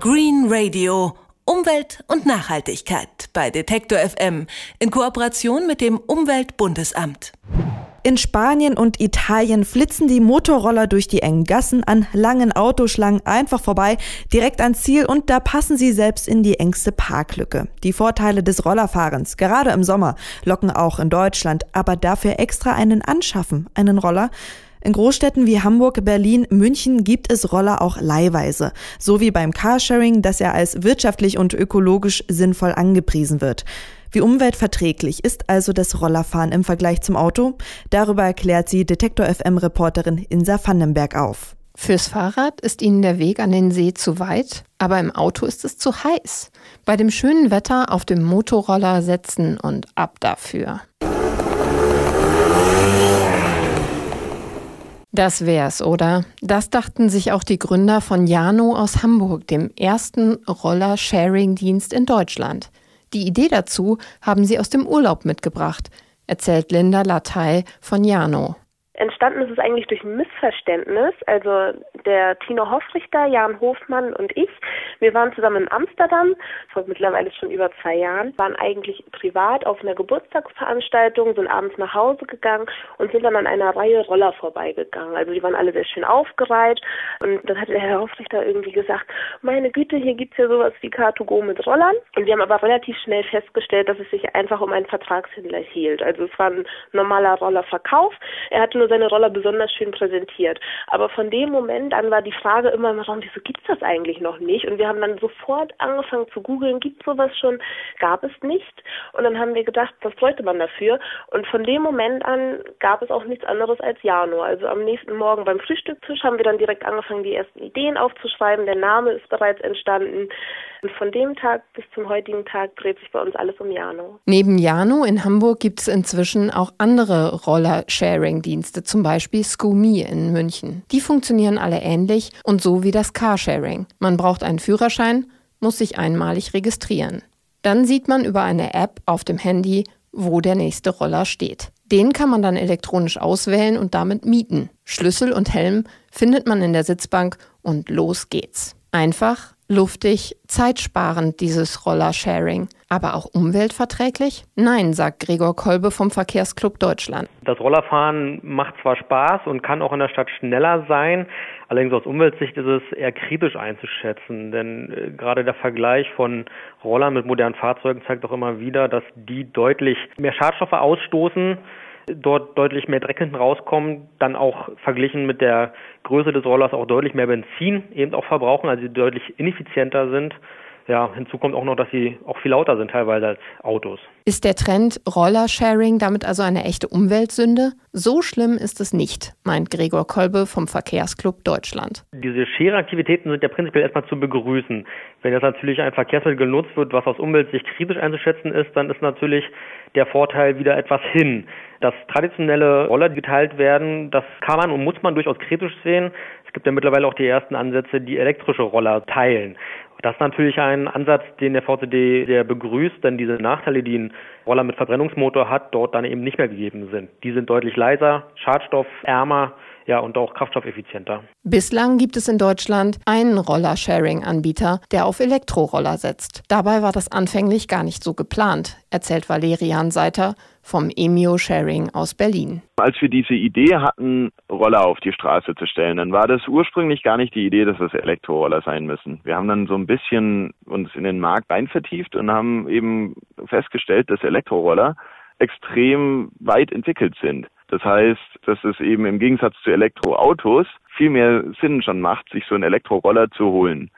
Green Radio. Umwelt und Nachhaltigkeit bei Detektor FM in Kooperation mit dem Umweltbundesamt. In Spanien und Italien flitzen die Motorroller durch die engen Gassen an langen Autoschlangen einfach vorbei, direkt ans Ziel und da passen sie selbst in die engste Parklücke. Die Vorteile des Rollerfahrens, gerade im Sommer, locken auch in Deutschland, aber dafür extra einen anschaffen, einen Roller. In Großstädten wie Hamburg, Berlin, München gibt es Roller auch leihweise, so wie beim Carsharing, das ja als wirtschaftlich und ökologisch sinnvoll angepriesen wird. Wie umweltverträglich ist also das Rollerfahren im Vergleich zum Auto? Darüber erklärt sie Detektor FM Reporterin Insa Vandenberg auf. Fürs Fahrrad ist Ihnen der Weg an den See zu weit, aber im Auto ist es zu heiß. Bei dem schönen Wetter auf dem Motorroller setzen und ab dafür. Das wär's, oder? Das dachten sich auch die Gründer von Jano aus Hamburg, dem ersten Roller-Sharing-Dienst in Deutschland. Die Idee dazu haben sie aus dem Urlaub mitgebracht, erzählt Linda Latay von Jano. Entstanden ist es eigentlich durch ein Missverständnis. Also der Tino Hoffrichter, Jan Hofmann und ich, wir waren zusammen in Amsterdam, vor mittlerweile schon über zwei Jahren, waren eigentlich privat auf einer Geburtstagsveranstaltung, sind abends nach Hause gegangen und sind dann an einer Reihe Roller vorbeigegangen. Also die waren alle sehr schön aufgereiht und dann hat der Herr Hoffrichter irgendwie gesagt, meine Güte, hier gibt's ja sowas wie Car2Go mit Rollern. Und wir haben aber relativ schnell festgestellt, dass es sich einfach um einen Vertragshändler hielt. Also es war ein normaler Rollerverkauf. Er hatte nur seine Roller besonders schön präsentiert. Aber von dem Moment an war die Frage immer im Raum, wieso gibt's das eigentlich noch nicht? Und wir haben dann sofort angefangen zu googeln, gibt sowas schon? Gab es nicht. Und dann haben wir gedacht, was bräuchte man dafür? Und von dem Moment an gab es auch nichts anderes als Jano. Also am nächsten Morgen beim Frühstückstisch haben wir dann direkt angefangen, die ersten Ideen aufzuschreiben. Der Name ist bereits entstanden. Und von dem Tag bis zum heutigen Tag dreht sich bei uns alles um Jano. Neben Jano in Hamburg gibt es inzwischen auch andere Roller-Sharing-Dienste Dienste, zum Beispiel SCOME in München. Die funktionieren alle ähnlich und so wie das Carsharing. Man braucht einen Führerschein, muss sich einmalig registrieren. Dann sieht man über eine App auf dem Handy, wo der nächste Roller steht. Den kann man dann elektronisch auswählen und damit mieten. Schlüssel und Helm findet man in der Sitzbank und los geht's. Einfach, luftig, zeitsparend dieses Rollersharing. Aber auch umweltverträglich? Nein, sagt Gregor Kolbe vom Verkehrsclub Deutschland. Das Rollerfahren macht zwar Spaß und kann auch in der Stadt schneller sein, allerdings aus Umweltsicht ist es eher kritisch einzuschätzen, denn äh, gerade der Vergleich von Rollern mit modernen Fahrzeugen zeigt auch immer wieder, dass die deutlich mehr Schadstoffe ausstoßen dort deutlich mehr Dreck hinten rauskommt, dann auch verglichen mit der Größe des Rollers auch deutlich mehr Benzin eben auch verbrauchen, also deutlich ineffizienter sind. Ja, hinzu kommt auch noch, dass sie auch viel lauter sind teilweise als Autos. Ist der Trend Rollersharing damit also eine echte Umweltsünde? So schlimm ist es nicht, meint Gregor Kolbe vom Verkehrsclub Deutschland. Diese Sharing-Aktivitäten sind ja prinzipiell erstmal zu begrüßen. Wenn jetzt natürlich ein Verkehrsmittel genutzt wird, was aus Umweltsicht kritisch einzuschätzen ist, dann ist natürlich der Vorteil wieder etwas hin. Dass traditionelle Roller geteilt werden, das kann man und muss man durchaus kritisch sehen. Es gibt ja mittlerweile auch die ersten Ansätze, die elektrische Roller teilen. Das ist natürlich ein Ansatz, den der VCD sehr begrüßt, denn diese Nachteile, die ein Roller mit Verbrennungsmotor hat, dort dann eben nicht mehr gegeben sind. Die sind deutlich leiser, schadstoffärmer, ja, und auch kraftstoffeffizienter. Bislang gibt es in Deutschland einen Roller-Sharing-Anbieter, der auf Elektroroller setzt. Dabei war das anfänglich gar nicht so geplant, erzählt Valerian Seiter vom Emio Sharing aus Berlin. Als wir diese Idee hatten, Roller auf die Straße zu stellen, dann war das ursprünglich gar nicht die Idee, dass es Elektroroller sein müssen. Wir haben dann so ein bisschen uns in den Markt rein vertieft und haben eben festgestellt, dass Elektroroller extrem weit entwickelt sind. Das heißt, dass es eben im Gegensatz zu Elektroautos viel mehr Sinn schon macht, sich so einen Elektroroller zu holen.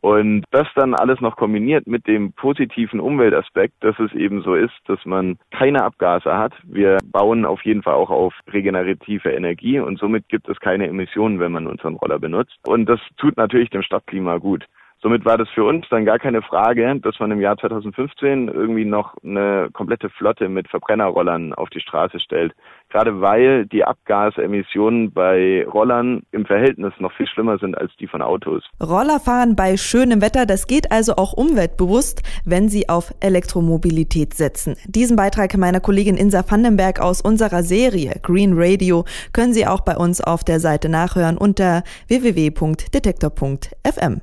Und das dann alles noch kombiniert mit dem positiven Umweltaspekt, dass es eben so ist, dass man keine Abgase hat. Wir bauen auf jeden Fall auch auf regenerative Energie und somit gibt es keine Emissionen, wenn man unseren Roller benutzt. Und das tut natürlich dem Stadtklima gut. Somit war das für uns dann gar keine Frage, dass man im Jahr 2015 irgendwie noch eine komplette Flotte mit Verbrennerrollern auf die Straße stellt. Gerade weil die Abgasemissionen bei Rollern im Verhältnis noch viel schlimmer sind als die von Autos. Rollerfahren bei schönem Wetter, das geht also auch umweltbewusst, wenn Sie auf Elektromobilität setzen. Diesen Beitrag meiner Kollegin Insa Vandenberg aus unserer Serie Green Radio können Sie auch bei uns auf der Seite nachhören unter www.detektor.fm.